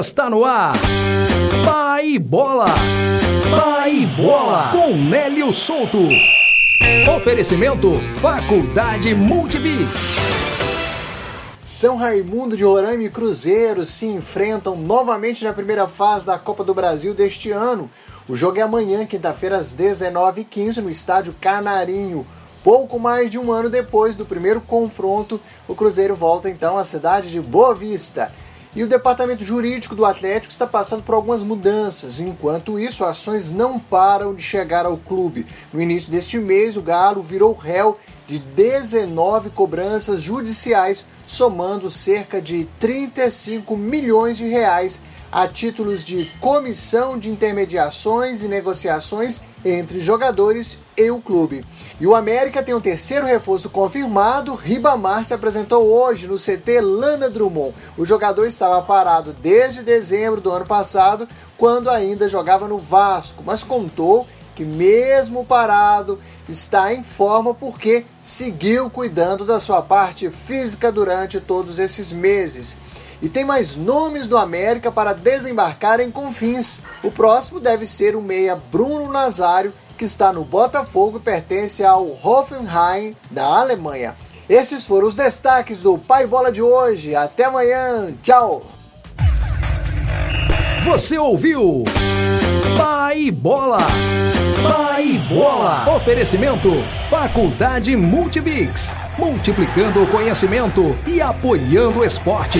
Está no ar. Pai Bola. Pai Bola. Com Nélio Souto. Oferecimento Faculdade Multibix. São Raimundo de Roraima e Cruzeiro se enfrentam novamente na primeira fase da Copa do Brasil deste ano. O jogo é amanhã, quinta-feira, às 19h15, no estádio Canarinho. Pouco mais de um ano depois do primeiro confronto, o Cruzeiro volta então à cidade de Boa Vista. E o departamento jurídico do Atlético está passando por algumas mudanças. Enquanto isso, ações não param de chegar ao clube. No início deste mês, o Galo virou réu de 19 cobranças judiciais, somando cerca de 35 milhões de reais a títulos de comissão de intermediações e negociações entre jogadores e o clube. E o América tem um terceiro reforço confirmado. Ribamar se apresentou hoje no CT Lana Drummond. O jogador estava parado desde dezembro do ano passado, quando ainda jogava no Vasco, mas contou que mesmo parado está em forma porque seguiu cuidando da sua parte física durante todos esses meses. E tem mais nomes do América para desembarcar em Confins. O próximo deve ser o meia Bruno Nazário, que está no Botafogo e pertence ao Hoffenheim da Alemanha. Esses foram os destaques do Pai Bola de hoje. Até amanhã. Tchau. Você ouviu Pai Bola. Pai Bola. Oferecimento Faculdade Multibix. Multiplicando o conhecimento e apoiando o esporte.